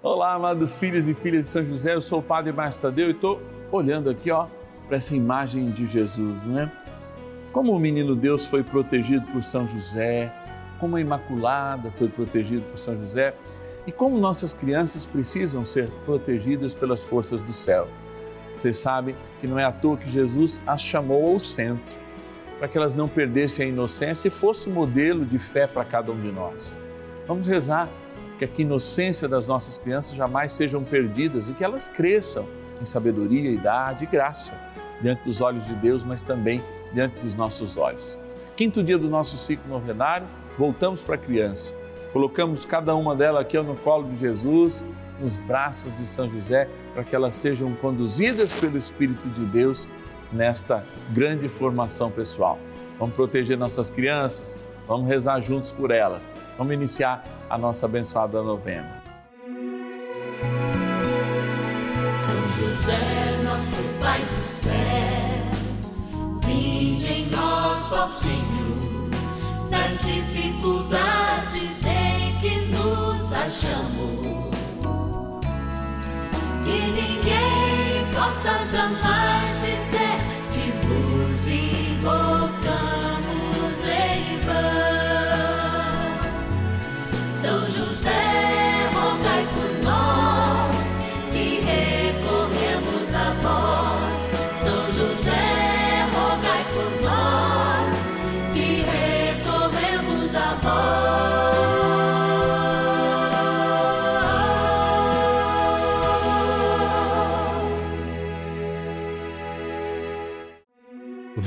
Olá, amados filhos e filhas de São José, eu sou o Padre Márcio Tadeu e estou olhando aqui, ó, para essa imagem de Jesus, né? Como o menino Deus foi protegido por São José, como a Imaculada foi protegida por São José e como nossas crianças precisam ser protegidas pelas forças do céu. Vocês sabem que não é à toa que Jesus as chamou ao centro, para que elas não perdessem a inocência e fosse modelo de fé para cada um de nós. Vamos rezar que a inocência das nossas crianças jamais sejam perdidas e que elas cresçam em sabedoria, idade e graça diante dos olhos de Deus, mas também diante dos nossos olhos. Quinto dia do nosso ciclo novenário, voltamos para a criança. Colocamos cada uma delas aqui no colo de Jesus, nos braços de São José, para que elas sejam conduzidas pelo Espírito de Deus nesta grande formação pessoal. Vamos proteger nossas crianças, vamos rezar juntos por elas. Vamos iniciar a nossa abençoada novena. São José, nosso Pai do céu, vinde em nós, ó Senhor, nas dificuldades em que nos achamos. Que ninguém possa jamais dizer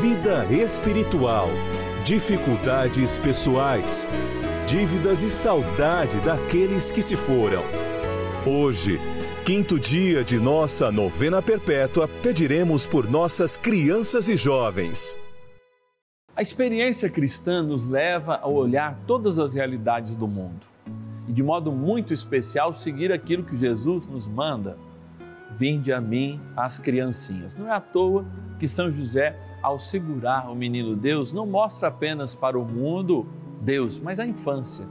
vida espiritual, dificuldades pessoais, dívidas e saudade daqueles que se foram. Hoje, quinto dia de nossa novena perpétua, pediremos por nossas crianças e jovens. A experiência cristã nos leva a olhar todas as realidades do mundo e, de modo muito especial, seguir aquilo que Jesus nos manda. Vinde a mim as criancinhas. Não é à toa que São José, ao segurar o menino Deus, não mostra apenas para o mundo Deus, mas a infância.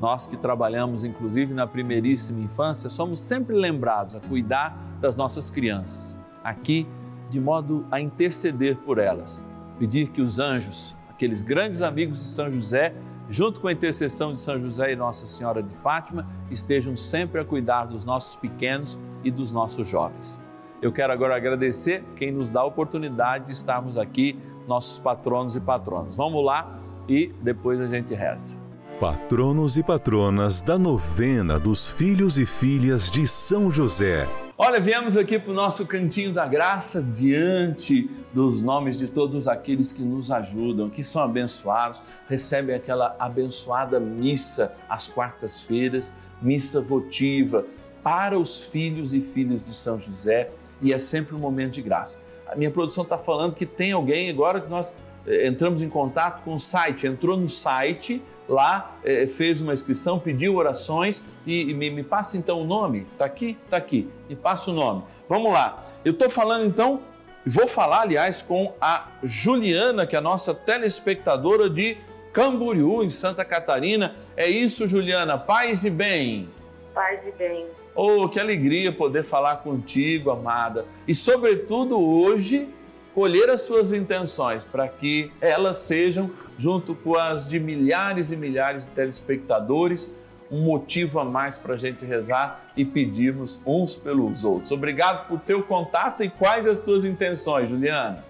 Nós que trabalhamos, inclusive, na primeiríssima infância, somos sempre lembrados a cuidar das nossas crianças. Aqui, de modo a interceder por elas pedir que os anjos, aqueles grandes amigos de São José, junto com a intercessão de São José e Nossa Senhora de Fátima, estejam sempre a cuidar dos nossos pequenos e dos nossos jovens. Eu quero agora agradecer quem nos dá a oportunidade de estarmos aqui, nossos patronos e patronas. Vamos lá e depois a gente reza. Patronos e patronas da novena dos filhos e filhas de São José. Olha, viemos aqui para o nosso cantinho da graça diante dos nomes de todos aqueles que nos ajudam, que são abençoados, recebem aquela abençoada missa às quartas-feiras, missa votiva para os filhos e filhas de São José e é sempre um momento de graça. A minha produção está falando que tem alguém agora que nós entramos em contato com o site, entrou no site, lá eh, fez uma inscrição, pediu orações e, e me, me, passa então o nome. Está aqui? Está aqui. Me passa o nome. Vamos lá. Eu estou falando então, vou falar aliás com a Juliana, que é a nossa telespectadora de Camboriú, em Santa Catarina. É isso, Juliana. Paz e bem. Paz e bem. Oh, que alegria poder falar contigo, amada. E sobretudo hoje colher as suas intenções para que elas sejam, junto com as de milhares e milhares de telespectadores, um motivo a mais para a gente rezar e pedirmos uns pelos outros. Obrigado por teu contato e quais as tuas intenções, Juliana?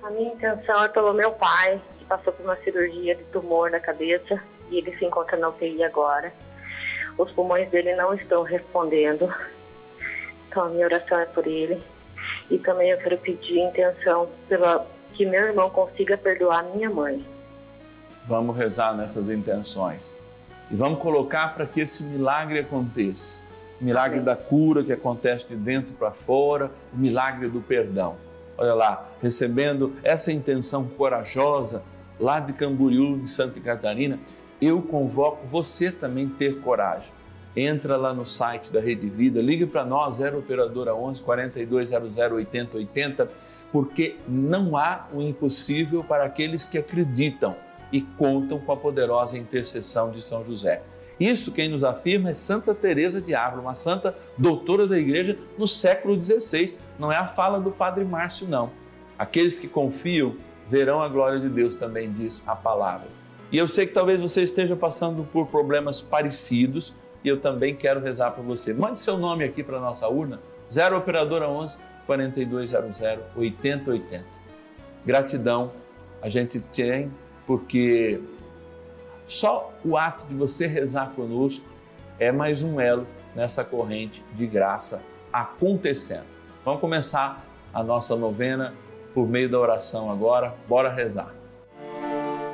A minha intenção é pelo meu pai, que passou por uma cirurgia de tumor na cabeça e ele se encontra na UTI agora. Os pulmões dele não estão respondendo, então a minha oração é por ele. E também eu quero pedir intenção pela que meu irmão consiga perdoar minha mãe. Vamos rezar nessas intenções e vamos colocar para que esse milagre aconteça. o milagre da cura que acontece de dentro para fora, o milagre do perdão. Olha lá, recebendo essa intenção corajosa lá de Camboriú, em Santa Catarina, eu convoco você também ter coragem. Entra lá no site da Rede Vida, ligue para nós, 0 operadora 11 4200 8080, porque não há o impossível para aqueles que acreditam e contam com a poderosa intercessão de São José. Isso quem nos afirma é Santa Teresa de Ávila, uma santa doutora da igreja no século XVI. Não é a fala do Padre Márcio, não. Aqueles que confiam verão a glória de Deus, também diz a palavra. E eu sei que talvez você esteja passando por problemas parecidos e eu também quero rezar para você. Mande seu nome aqui para a nossa urna, 0 Operadora 11 4200 8080. Gratidão a gente tem porque só o ato de você rezar conosco é mais um elo nessa corrente de graça acontecendo. Vamos começar a nossa novena por meio da oração agora. Bora rezar.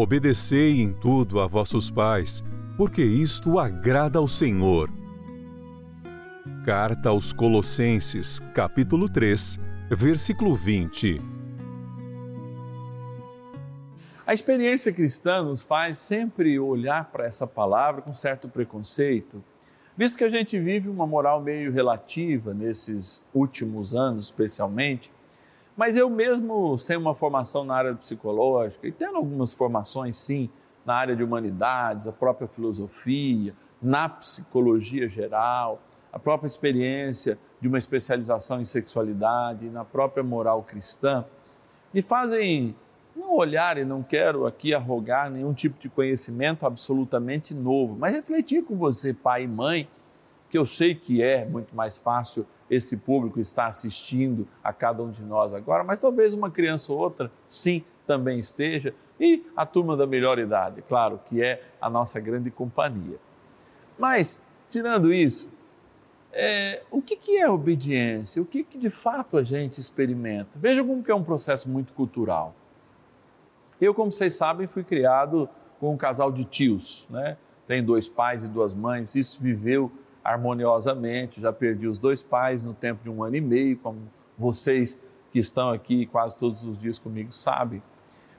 obedecei em tudo a vossos pais, porque isto agrada ao Senhor. Carta aos Colossenses, capítulo 3, versículo 20. A experiência cristã nos faz sempre olhar para essa palavra com certo preconceito, visto que a gente vive uma moral meio relativa nesses últimos anos, especialmente. Mas eu mesmo, sem uma formação na área psicológica e tendo algumas formações, sim, na área de humanidades, a própria filosofia, na psicologia geral, a própria experiência de uma especialização em sexualidade, na própria moral cristã, me fazem não olhar e não quero aqui arrogar nenhum tipo de conhecimento absolutamente novo, mas refletir com você, pai e mãe, que eu sei que é muito mais fácil esse público estar assistindo a cada um de nós agora, mas talvez uma criança ou outra, sim, também esteja, e a turma da melhor idade, claro, que é a nossa grande companhia. Mas, tirando isso, é, o que, que é obediência? O que, que de fato a gente experimenta? Veja como que é um processo muito cultural. Eu, como vocês sabem, fui criado com um casal de tios, né? Tem dois pais e duas mães, isso viveu harmoniosamente, já perdi os dois pais no tempo de um ano e meio, como vocês que estão aqui quase todos os dias comigo sabem.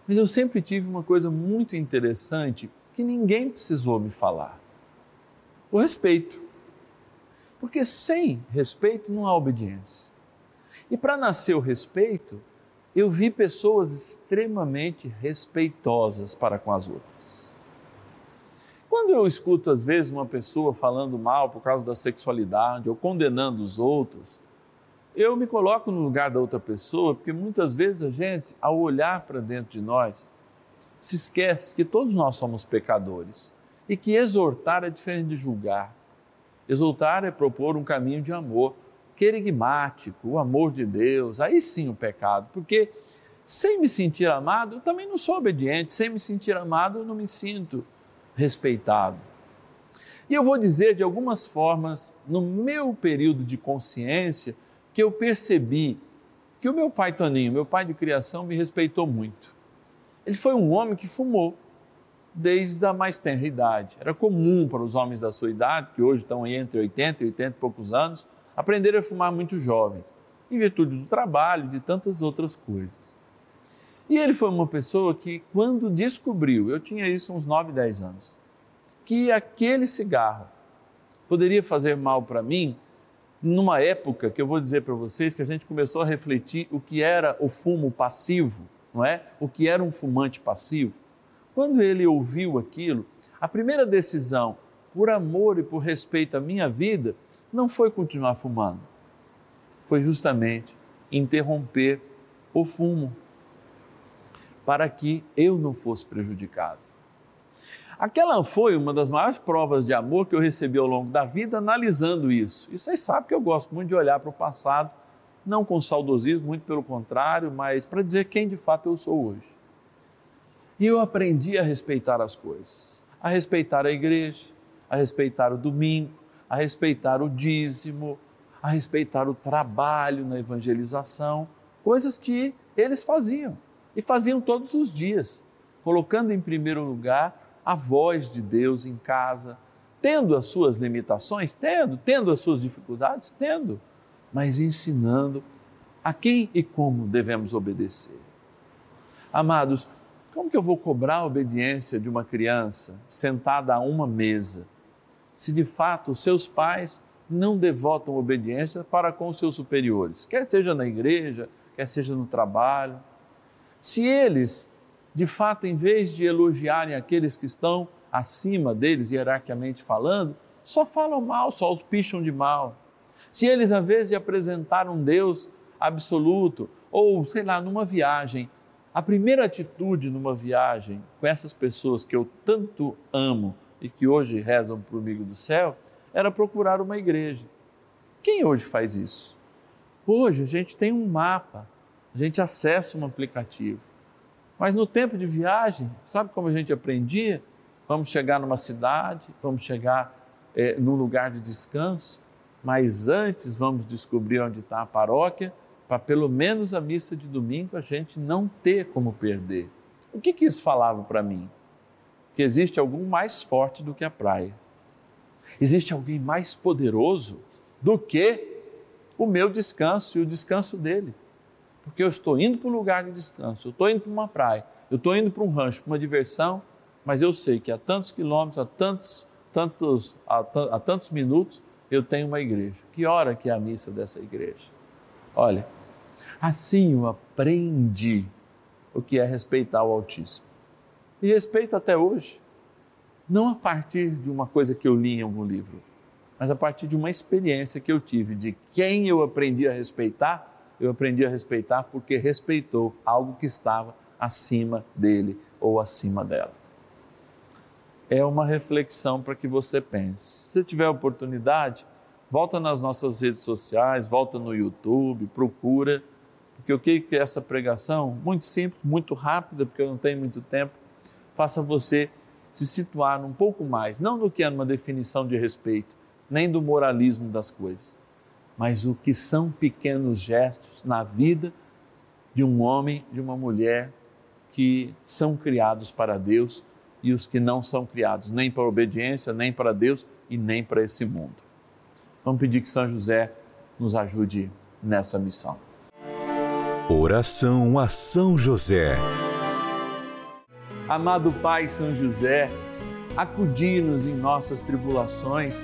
Mas eu sempre tive uma coisa muito interessante que ninguém precisou me falar: o respeito. Porque sem respeito não há obediência. E para nascer o respeito, eu vi pessoas extremamente respeitosas para com as outras. Quando eu escuto, às vezes, uma pessoa falando mal por causa da sexualidade ou condenando os outros, eu me coloco no lugar da outra pessoa, porque muitas vezes a gente, ao olhar para dentro de nós, se esquece que todos nós somos pecadores e que exortar é diferente de julgar. Exortar é propor um caminho de amor, querigmático, o amor de Deus, aí sim o pecado, porque sem me sentir amado, eu também não sou obediente, sem me sentir amado, eu não me sinto respeitado. E eu vou dizer de algumas formas, no meu período de consciência, que eu percebi que o meu pai Toninho, meu pai de criação, me respeitou muito. Ele foi um homem que fumou desde a mais tenra idade. Era comum para os homens da sua idade, que hoje estão entre 80 e 80 e poucos anos, aprender a fumar muito jovens, em virtude do trabalho e de tantas outras coisas. E ele foi uma pessoa que, quando descobriu, eu tinha isso uns 9, 10 anos, que aquele cigarro poderia fazer mal para mim, numa época que eu vou dizer para vocês que a gente começou a refletir o que era o fumo passivo, não é? O que era um fumante passivo. Quando ele ouviu aquilo, a primeira decisão, por amor e por respeito à minha vida, não foi continuar fumando. Foi justamente interromper o fumo para que eu não fosse prejudicado. Aquela foi uma das maiores provas de amor que eu recebi ao longo da vida analisando isso. E vocês sabem que eu gosto muito de olhar para o passado, não com saudosismo, muito pelo contrário, mas para dizer quem de fato eu sou hoje. E eu aprendi a respeitar as coisas, a respeitar a igreja, a respeitar o domingo, a respeitar o dízimo, a respeitar o trabalho na evangelização, coisas que eles faziam e faziam todos os dias, colocando em primeiro lugar a voz de Deus em casa, tendo as suas limitações, tendo, tendo as suas dificuldades, tendo, mas ensinando a quem e como devemos obedecer. Amados, como que eu vou cobrar a obediência de uma criança sentada a uma mesa, se de fato os seus pais não devotam obediência para com os seus superiores, quer seja na igreja, quer seja no trabalho? Se eles de fato, em vez de elogiarem aqueles que estão acima deles, hierarquicamente falando, só falam mal, só os picham de mal. Se eles, às vezes, de apresentar um Deus absoluto, ou sei lá, numa viagem, a primeira atitude numa viagem com essas pessoas que eu tanto amo e que hoje rezam comigo do céu, era procurar uma igreja. Quem hoje faz isso? Hoje a gente tem um mapa, a gente acessa um aplicativo. Mas no tempo de viagem, sabe como a gente aprendia? Vamos chegar numa cidade, vamos chegar é, num lugar de descanso, mas antes vamos descobrir onde está a paróquia, para pelo menos a missa de domingo a gente não ter como perder. O que, que isso falava para mim? Que existe algum mais forte do que a praia. Existe alguém mais poderoso do que o meu descanso e o descanso dele porque eu estou indo para um lugar de descanso, eu estou indo para uma praia, eu estou indo para um rancho, para uma diversão, mas eu sei que a tantos quilômetros, a tantos, tantos, a tantos minutos, eu tenho uma igreja. Que hora que é a missa dessa igreja? Olha, assim eu aprendi o que é respeitar o Altíssimo. E respeito até hoje, não a partir de uma coisa que eu li em algum livro, mas a partir de uma experiência que eu tive de quem eu aprendi a respeitar eu aprendi a respeitar porque respeitou algo que estava acima dele ou acima dela. É uma reflexão para que você pense. Se tiver oportunidade, volta nas nossas redes sociais, volta no YouTube, procura, porque o que é essa pregação? Muito simples, muito rápida, porque eu não tenho muito tempo, faça você se situar um pouco mais, não no que é uma definição de respeito, nem do moralismo das coisas, mas o que são pequenos gestos na vida de um homem, de uma mulher que são criados para Deus e os que não são criados nem para obediência, nem para Deus e nem para esse mundo. Vamos pedir que São José nos ajude nessa missão. Oração a São José. Amado Pai São José, acudi-nos em nossas tribulações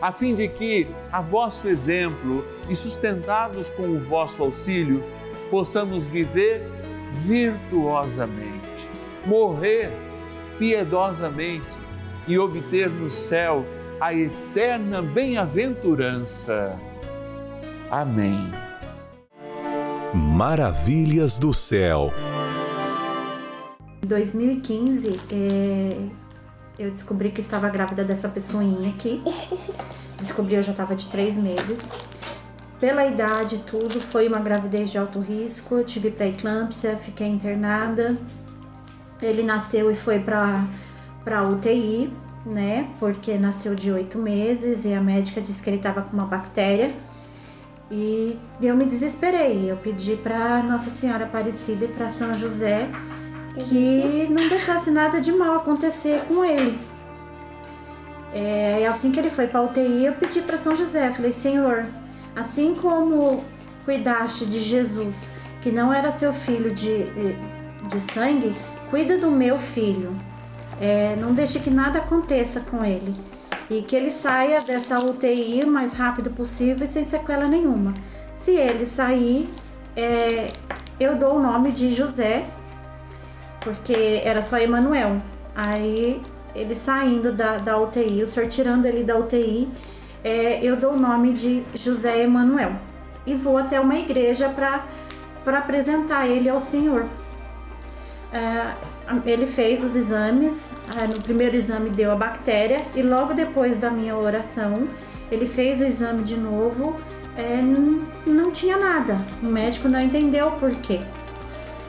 a fim de que, a vosso exemplo e sustentados com o vosso auxílio, possamos viver virtuosamente, morrer piedosamente e obter no céu a eterna bem-aventurança. Amém. Maravilhas do céu. Em 2015, é, eu descobri que estava grávida dessa pessoinha aqui. Descobri eu já estava de três meses. Pela idade tudo, foi uma gravidez de alto risco. Eu tive pré-eclâmpsia, fiquei internada. Ele nasceu e foi para para UTI, né? Porque nasceu de oito meses e a médica disse que ele estava com uma bactéria. E eu me desesperei. Eu pedi para Nossa Senhora Aparecida e para São José que não deixasse nada de mal acontecer com ele. É, e assim que ele foi para UTI, eu pedi para São José, falei: Senhor, assim como cuidaste de Jesus, que não era seu filho de, de sangue, cuida do meu filho. É, não deixe que nada aconteça com ele e que ele saia dessa UTI o mais rápido possível e sem sequela nenhuma. Se ele sair, é, eu dou o nome de José, porque era só Emanuel. Aí ele saindo da, da UTI, o senhor tirando ele da UTI, é, eu dou o nome de José Emanuel e vou até uma igreja para apresentar ele ao Senhor. É, ele fez os exames, é, no primeiro exame deu a bactéria e logo depois da minha oração ele fez o exame de novo, é, não, não tinha nada. O médico não entendeu por quê.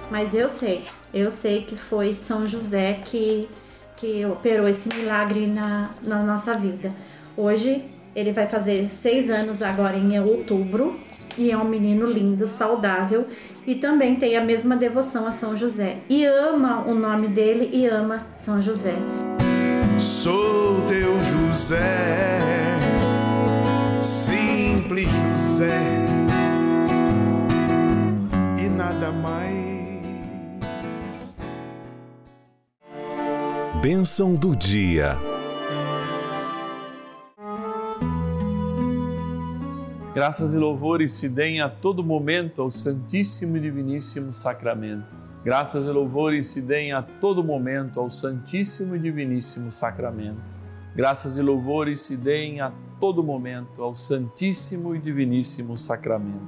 Mas eu sei, eu sei que foi São José que, que operou esse milagre na, na nossa vida. Hoje ele vai fazer seis anos agora em outubro e é um menino lindo, saudável e também tem a mesma devoção a São José. E ama o nome dele e ama São José. Sou teu José, simples José, e nada mais. Bênção do dia. Graças e louvores se deem a todo momento ao Santíssimo e Diviníssimo Sacramento. Graças e louvores se deem a todo momento ao Santíssimo e Diviníssimo Sacramento. Graças e louvores se deem a todo momento ao Santíssimo e Diviníssimo Sacramento.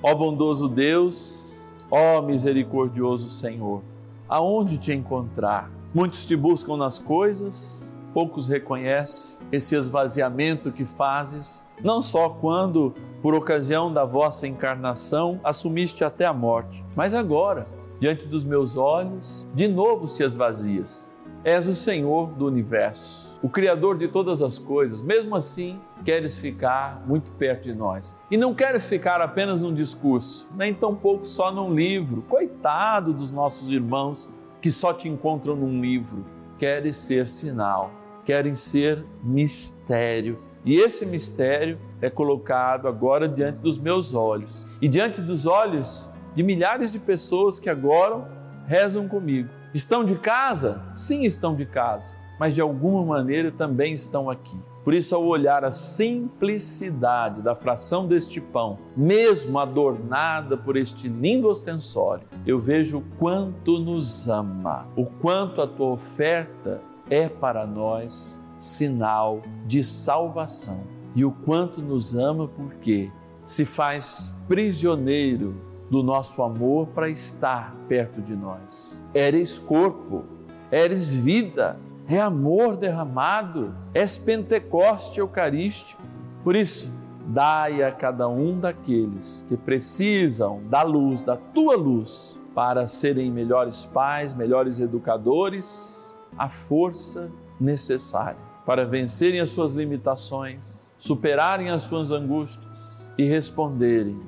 Ó bondoso Deus, ó misericordioso Senhor, aonde te encontrar? Muitos te buscam nas coisas, poucos reconhecem esse esvaziamento que fazes, não só quando, por ocasião da vossa encarnação, assumiste até a morte, mas agora, diante dos meus olhos, de novo te esvazias. És o Senhor do universo, o Criador de todas as coisas. Mesmo assim, queres ficar muito perto de nós. E não queres ficar apenas num discurso, nem tampouco só num livro. Coitado dos nossos irmãos que só te encontram num livro, querem ser sinal, querem ser mistério. E esse mistério é colocado agora diante dos meus olhos e diante dos olhos de milhares de pessoas que agora rezam comigo. Estão de casa? Sim, estão de casa, mas de alguma maneira também estão aqui. Por isso, ao olhar a simplicidade da fração deste pão, mesmo adornada por este lindo ostensório, eu vejo o quanto nos ama, o quanto a tua oferta é para nós sinal de salvação e o quanto nos ama porque se faz prisioneiro do nosso amor para estar perto de nós. Eres corpo, eres vida, é amor derramado, és Pentecoste Eucarístico. Por isso, dai a cada um daqueles que precisam da luz, da tua luz, para serem melhores pais, melhores educadores, a força necessária para vencerem as suas limitações, superarem as suas angústias e responderem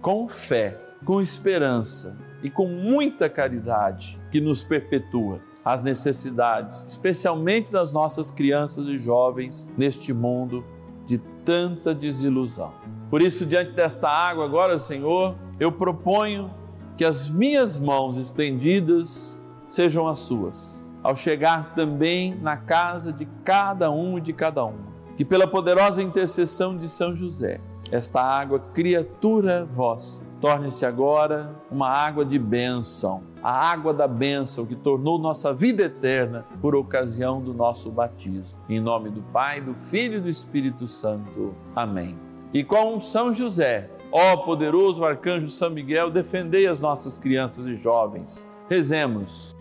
com fé, com esperança e com muita caridade que nos perpetua as necessidades, especialmente das nossas crianças e jovens neste mundo de tanta desilusão. Por isso, diante desta água, agora, Senhor, eu proponho que as minhas mãos estendidas sejam as suas, ao chegar também na casa de cada um e de cada uma. Que pela poderosa intercessão de São José, esta água, criatura vossa, torne-se agora uma água de bênção, a água da bênção que tornou nossa vida eterna por ocasião do nosso batismo. Em nome do Pai, do Filho e do Espírito Santo. Amém. E com São José, ó poderoso arcanjo São Miguel, defendei as nossas crianças e jovens. Rezemos.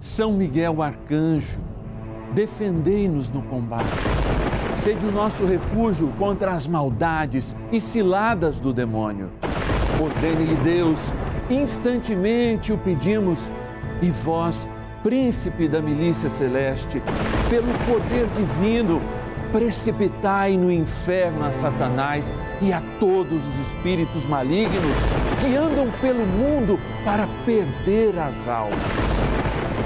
São Miguel arcanjo, defendei-nos no combate. Sede o nosso refúgio contra as maldades e ciladas do demônio. Ordene-lhe Deus, instantemente o pedimos, e vós, príncipe da milícia celeste, pelo poder divino, precipitai no inferno a Satanás e a todos os espíritos malignos que andam pelo mundo para perder as almas.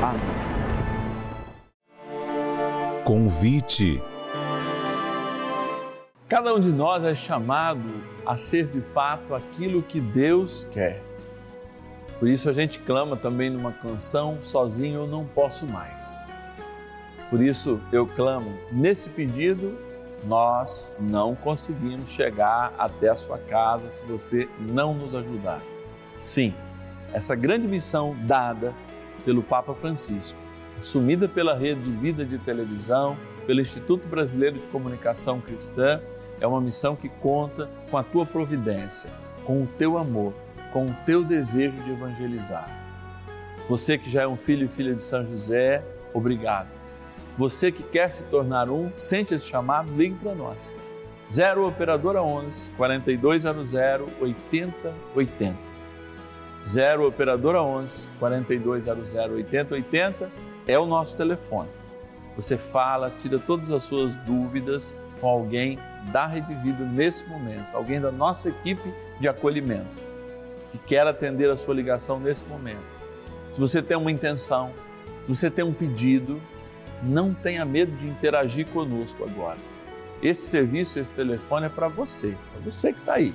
Amém. Convite. Cada um de nós é chamado a ser de fato aquilo que Deus quer. Por isso a gente clama também numa canção, sozinho eu não posso mais. Por isso eu clamo, nesse pedido, nós não conseguimos chegar até a sua casa se você não nos ajudar. Sim, essa grande missão dada pelo Papa Francisco, assumida pela Rede de Vida de Televisão, pelo Instituto Brasileiro de Comunicação Cristã, é uma missão que conta com a tua providência, com o teu amor, com o teu desejo de evangelizar. Você que já é um filho e filha de São José, obrigado. Você que quer se tornar um, sente esse chamado, ligue para nós. 0 Operadora 11 4200 8080. 0 Operadora 11 4200 8080 é o nosso telefone. Você fala, tira todas as suas dúvidas com alguém da Rede Vida nesse momento, alguém da nossa equipe de acolhimento, que quer atender a sua ligação nesse momento. Se você tem uma intenção, se você tem um pedido, não tenha medo de interagir conosco agora. Esse serviço, esse telefone é para você, é você que está aí.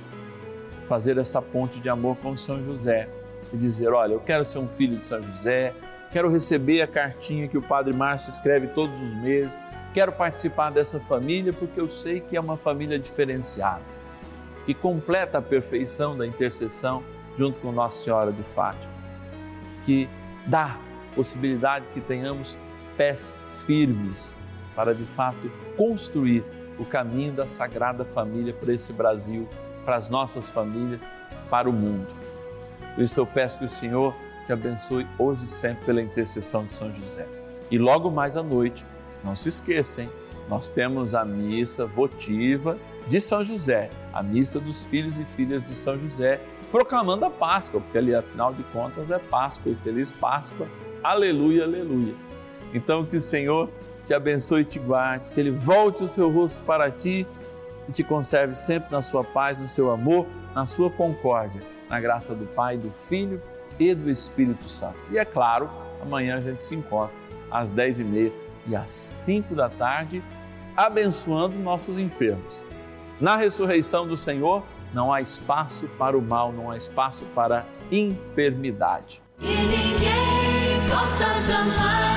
Fazer essa ponte de amor com São José e dizer: Olha, eu quero ser um filho de São José, quero receber a cartinha que o Padre Márcio escreve todos os meses Quero participar dessa família porque eu sei que é uma família diferenciada, que completa a perfeição da intercessão junto com Nossa Senhora de Fátima, que dá possibilidade que tenhamos pés firmes para de fato construir o caminho da Sagrada Família para esse Brasil, para as nossas famílias, para o mundo. Por isso eu peço que o Senhor te abençoe hoje e sempre pela intercessão de São José. E logo mais à noite, não se esqueçam, nós temos a missa votiva de São José, a missa dos filhos e filhas de São José, proclamando a Páscoa, porque ali, afinal de contas, é Páscoa e feliz Páscoa. Aleluia, aleluia. Então, que o Senhor te abençoe e te guarde, que Ele volte o seu rosto para ti e te conserve sempre na sua paz, no seu amor, na sua concórdia, na graça do Pai, do Filho e do Espírito Santo. E é claro, amanhã a gente se encontra às 10h30 e às 5 da tarde, abençoando nossos enfermos. Na ressurreição do Senhor, não há espaço para o mal, não há espaço para enfermidade. E ninguém possa jamais